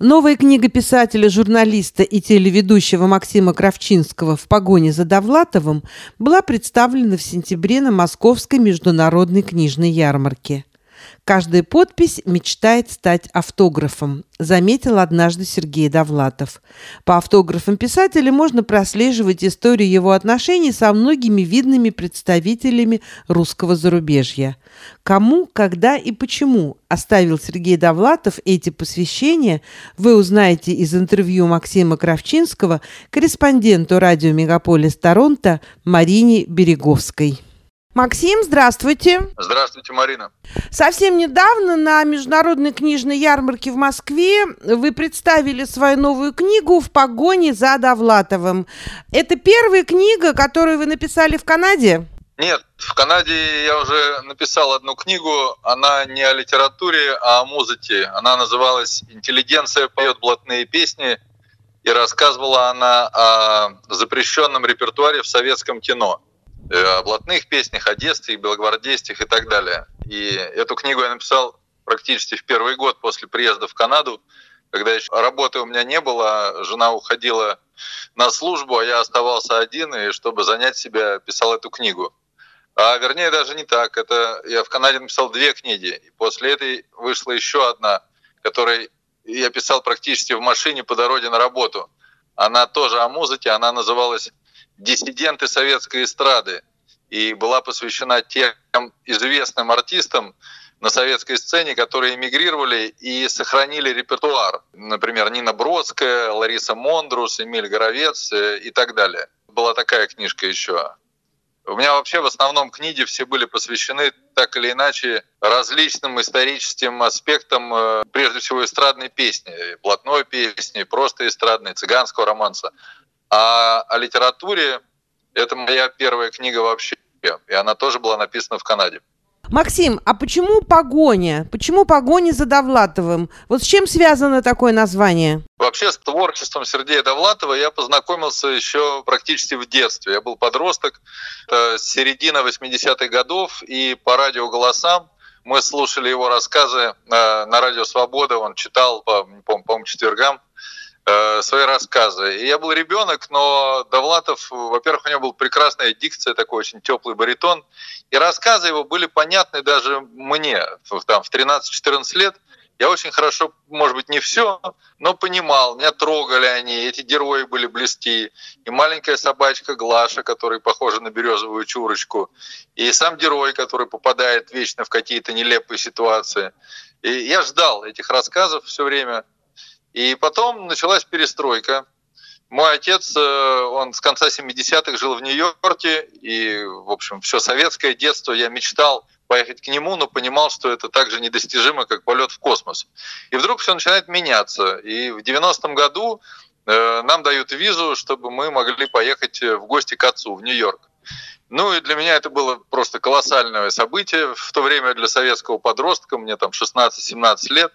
Новая книга писателя, журналиста и телеведущего Максима Кравчинского «В погоне за Довлатовым» была представлена в сентябре на Московской международной книжной ярмарке. Каждая подпись мечтает стать автографом, заметил однажды Сергей Довлатов. По автографам писателя можно прослеживать историю его отношений со многими видными представителями русского зарубежья. Кому, когда и почему оставил Сергей Довлатов эти посвящения, вы узнаете из интервью Максима Кравчинского корреспонденту радио «Мегаполис Торонто» Марине Береговской. Максим, здравствуйте. Здравствуйте, Марина. Совсем недавно на международной книжной ярмарке в Москве вы представили свою новую книгу «В погоне за Довлатовым». Это первая книга, которую вы написали в Канаде? Нет, в Канаде я уже написал одну книгу. Она не о литературе, а о музыке. Она называлась «Интеллигенция поет блатные песни». И рассказывала она о запрещенном репертуаре в советском кино – о блатных песнях, о детстве, белогвардейских и так далее. И эту книгу я написал практически в первый год после приезда в Канаду, когда еще работы у меня не было, жена уходила на службу, а я оставался один, и чтобы занять себя, писал эту книгу. А вернее даже не так. Это я в Канаде написал две книги, и после этой вышла еще одна, которой я писал практически в машине по дороге на работу. Она тоже о музыке, она называлась диссиденты советской эстрады и была посвящена тем известным артистам на советской сцене, которые эмигрировали и сохранили репертуар. Например, Нина Бродская, Лариса Мондрус, Эмиль Горовец э, и так далее. Была такая книжка еще. У меня вообще в основном книги все были посвящены так или иначе различным историческим аспектам, э, прежде всего эстрадной песни, блатной песни, просто эстрадной, цыганского романса. А о литературе это моя первая книга вообще, и она тоже была написана в Канаде. Максим, а почему погоня? Почему погоня за Довлатовым? Вот с чем связано такое название? Вообще с творчеством Сергея Довлатова я познакомился еще практически в детстве. Я был подросток, это середина 80-х годов, и по радио «Голосам» мы слушали его рассказы на, на радио «Свобода», он читал по, по, по четвергам Э, свои рассказы. И я был ребенок, но Довлатов, во-первых, у него был прекрасная дикция, такой очень теплый баритон, и рассказы его были понятны даже мне, там, в 13-14 лет. Я очень хорошо, может быть, не все, но понимал, меня трогали они, эти герои были близки. И маленькая собачка Глаша, которая похожа на березовую чурочку, и сам герой, который попадает вечно в какие-то нелепые ситуации. И я ждал этих рассказов все время, и потом началась перестройка. Мой отец, э, он с конца 70-х жил в Нью-Йорке, и, в общем, все советское детство я мечтал поехать к нему, но понимал, что это так же недостижимо, как полет в космос. И вдруг все начинает меняться. И в 90-м году э, нам дают визу, чтобы мы могли поехать в гости к отцу в Нью-Йорк. Ну и для меня это было просто колоссальное событие. В то время для советского подростка, мне там 16-17 лет,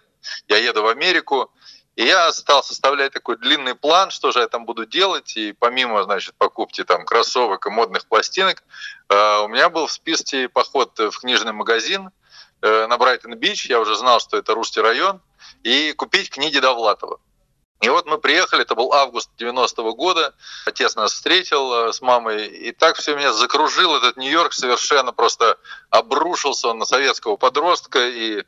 я еду в Америку, и я стал составлять такой длинный план, что же я там буду делать. И помимо, значит, покупки там кроссовок и модных пластинок, э, у меня был в списке поход в книжный магазин э, на Брайтон-Бич. Я уже знал, что это русский район. И купить книги Довлатова. И вот мы приехали, это был август 90-го года, отец нас встретил э, с мамой, и так все меня закружил этот Нью-Йорк, совершенно просто обрушился он на советского подростка, и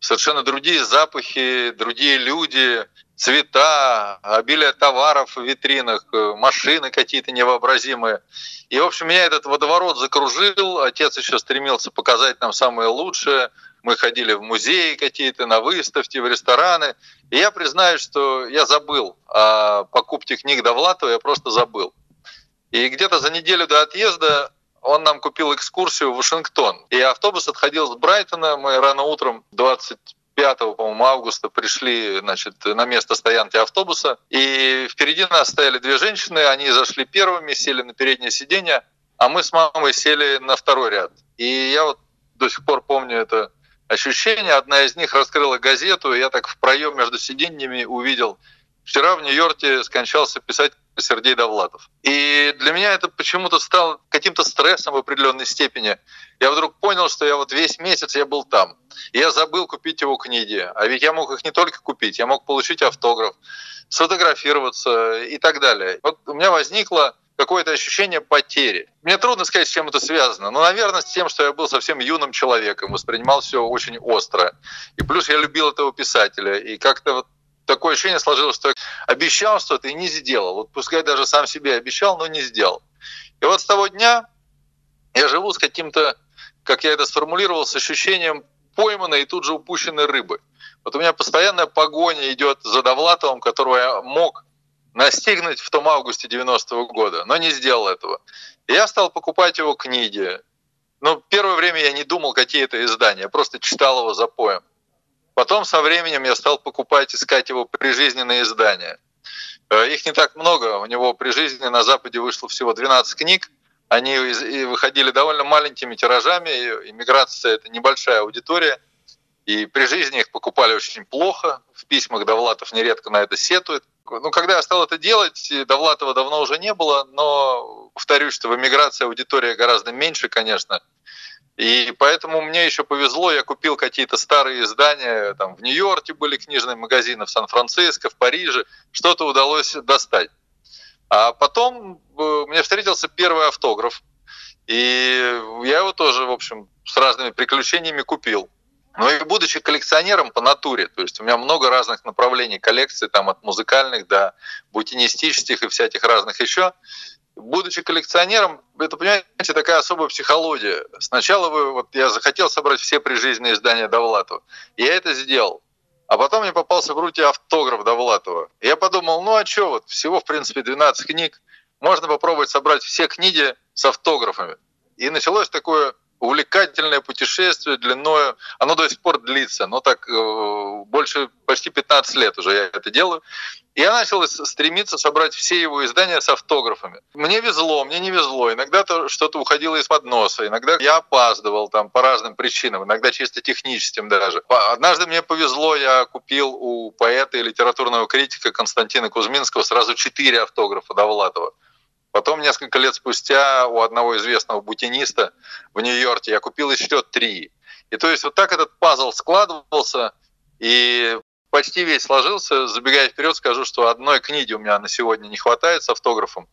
совершенно другие запахи, другие люди, цвета, обилие товаров в витринах, э, машины какие-то невообразимые. И, в общем, меня этот водоворот закружил. Отец еще стремился показать нам самое лучшее. Мы ходили в музеи какие-то, на выставки, в рестораны. И я признаюсь, что я забыл о покупке книг Довлатова, я просто забыл. И где-то за неделю до отъезда он нам купил экскурсию в Вашингтон. И автобус отходил с Брайтона. Мы рано утром 25 по-моему, августа пришли значит, на место стоянки автобуса. И впереди нас стояли две женщины. Они зашли первыми, сели на переднее сиденье, а мы с мамой сели на второй ряд. И я вот до сих пор помню это ощущение. Одна из них раскрыла газету, и я так в проем между сиденьями увидел. Вчера в Нью-Йорке скончался писатель Сергей Довлатов. И для меня это почему-то стало каким-то стрессом в определенной степени. Я вдруг понял, что я вот весь месяц я был там. И я забыл купить его книги. А ведь я мог их не только купить, я мог получить автограф, сфотографироваться и так далее. Вот у меня возникло какое-то ощущение потери. Мне трудно сказать, с чем это связано. Но, наверное, с тем, что я был совсем юным человеком, воспринимал все очень остро. И плюс я любил этого писателя. И как-то вот такое ощущение сложилось, что обещал что-то и не сделал. Вот пускай даже сам себе обещал, но не сделал. И вот с того дня я живу с каким-то, как я это сформулировал, с ощущением пойманной и тут же упущенной рыбы. Вот у меня постоянная погоня идет за Довлатовым, которого я мог настигнуть в том августе 90-го года, но не сделал этого. И я стал покупать его книги. Ну, первое время я не думал, какие это издания, я просто читал его за поем. Потом со временем я стал покупать, искать его прижизненные издания. Э, их не так много, у него при жизни на Западе вышло всего 12 книг, они выходили довольно маленькими тиражами, иммиграция – это небольшая аудитория, и при жизни их покупали очень плохо, в письмах Довлатов нередко на это сетует – ну, когда я стал это делать, Довлатова давно уже не было, но повторюсь, что в эмиграции аудитория гораздо меньше, конечно. И поэтому мне еще повезло, я купил какие-то старые издания, там в Нью-Йорке были книжные магазины, в Сан-Франциско, в Париже, что-то удалось достать. А потом э, мне встретился первый автограф, и я его тоже, в общем, с разными приключениями купил. Ну и будучи коллекционером по натуре, то есть у меня много разных направлений коллекции, там от музыкальных до бутинистических и всяких разных еще, будучи коллекционером, это, понимаете, такая особая психология. Сначала вы, вот я захотел собрать все прижизненные издания Довлатова. Я это сделал. А потом мне попался в руки автограф Довлатова. Я подумал, ну а что, вот всего, в принципе, 12 книг. Можно попробовать собрать все книги с автографами. И началось такое увлекательное путешествие длиною, оно до сих пор длится, но так э, больше, почти 15 лет уже я это делаю. И я начал стремиться собрать все его издания с автографами. Мне везло, мне не везло. Иногда то что-то уходило из-под носа, иногда я опаздывал там по разным причинам, иногда чисто техническим даже. Однажды мне повезло, я купил у поэта и литературного критика Константина Кузьминского сразу четыре автографа Довлатова. Потом, несколько лет спустя, у одного известного бутиниста в Нью-Йорке я купил еще три. И то есть вот так этот пазл складывался, и почти весь сложился. Забегая вперед, скажу, что одной книги у меня на сегодня не хватает с автографом,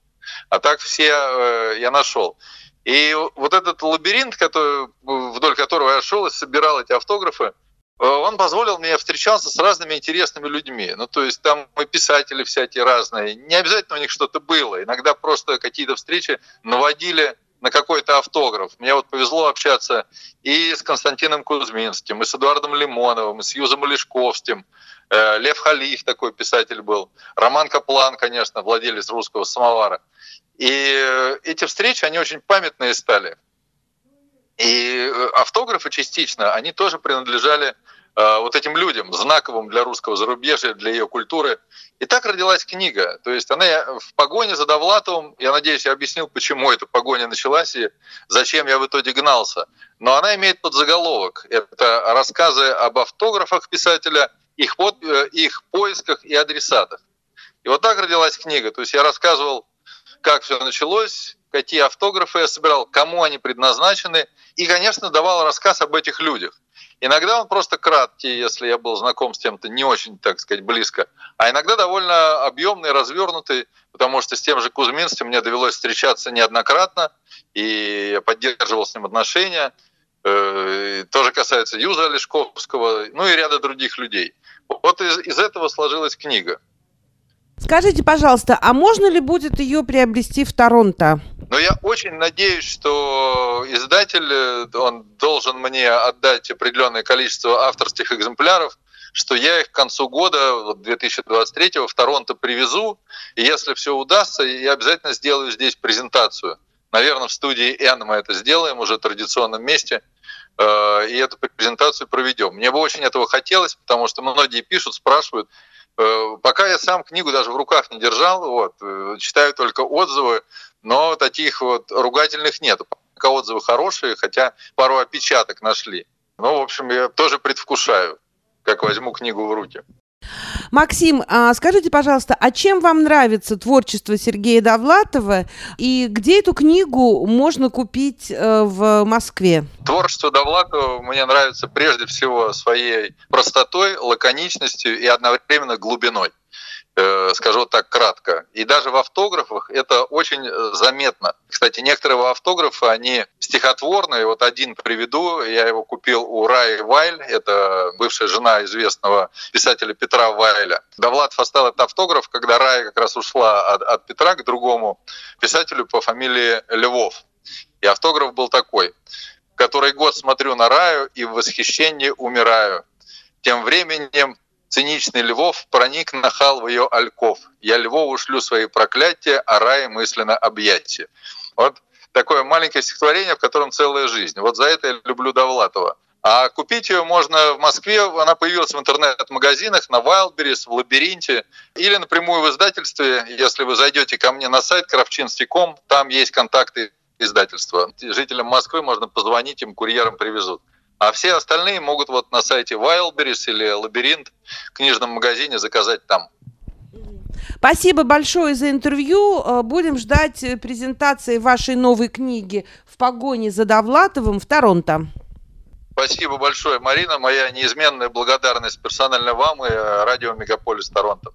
а так все э, я нашел. И вот этот лабиринт, который, вдоль которого я шел и собирал эти автографы, он позволил мне встречаться с разными интересными людьми. Ну, то есть там и писатели всякие разные. Не обязательно у них что-то было. Иногда просто какие-то встречи наводили на какой-то автограф. Мне вот повезло общаться и с Константином Кузьминским, и с Эдуардом Лимоновым, и с Юзом Олешковским. Э, Лев Халиф такой писатель был. Роман Каплан, конечно, владелец русского самовара. И э, эти встречи, они очень памятные стали. И автографы частично, они тоже принадлежали Э, вот этим людям, знаковым для русского зарубежья, для ее культуры. И так родилась книга. То есть она в погоне за Довлатовым, я надеюсь, я объяснил, почему эта погоня началась и зачем я в итоге гнался. Но она имеет подзаголовок. Это рассказы об автографах писателя, их, под, э, их поисках и адресатах. И вот так родилась книга. То есть я рассказывал, как все началось, какие автографы я собирал, кому они предназначены, и, конечно, давал рассказ об этих людях. Иногда он просто краткий, если я был знаком с тем-то не очень, так сказать, близко, а иногда довольно объемный, развернутый, потому что с тем же Кузьминским мне довелось встречаться неоднократно, и я поддерживал с ним отношения. Э, тоже касается Юза Олешковского, ну и ряда других людей. Вот из, из этого сложилась книга. Скажите, пожалуйста, а можно ли будет ее приобрести в Торонто? Но я очень надеюсь, что издатель, э, он должен мне отдать определенное количество авторских экземпляров, что я их к концу года, 2023 в Торонто привезу, и если все удастся, я обязательно сделаю здесь презентацию. Наверное, в студии N мы это сделаем уже в традиционном месте, э, и эту презентацию проведем. Мне бы очень этого хотелось, потому что многие пишут, спрашивают, Я сам книгу даже в руках не держал, вот, э, читаю только отзывы, но таких вот ругательных нет. Пока отзывы хорошие, хотя пару опечаток нашли. Ну, в общем, я тоже предвкушаю, как возьму книгу в руки. Максим, а скажите, пожалуйста, а чем вам нравится творчество Сергея Довлатова и где эту книгу можно купить э, в Москве? Творчество Довлатова мне нравится прежде всего своей простотой, лаконичностью и одновременно глубиной. Э, скажу так кратко. И даже в автографах это очень э, заметно. Кстати, некоторые автографы, они стихотворные. Вот один приведу. Я его купил у Раи Вайль. Это бывшая жена известного писателя Петра Вайля. Довлатов оставил этот автограф, когда Рая как раз ушла от, от Петра к другому писателю по фамилии Львов. И автограф был такой. «Который год смотрю на Раю и в восхищении умираю. Тем временем Циничный Львов проник нахал в ее альков. Я Львову шлю свои проклятия, а рай мысленно объятия. Вот такое маленькое стихотворение, в котором целая жизнь. Вот за это я люблю Довлатова. А купить ее можно в Москве, она появилась в интернет-магазинах, на Wildberries, в Лабиринте, или напрямую в издательстве. Если вы зайдете ко мне на сайт kravchinsky.com, там есть контакты издательства. Жителям Москвы можно позвонить, им курьером привезут. А все остальные могут вот на сайте Wildberries или Лабиринт в книжном магазине заказать там. Спасибо большое за интервью. Э, будем ждать э, презентации вашей новой книги «В погоне за Довлатовым» в Торонто. Спасибо большое, Марина. Моя неизменная благодарность персонально вам и радио «Мегаполис Торонто».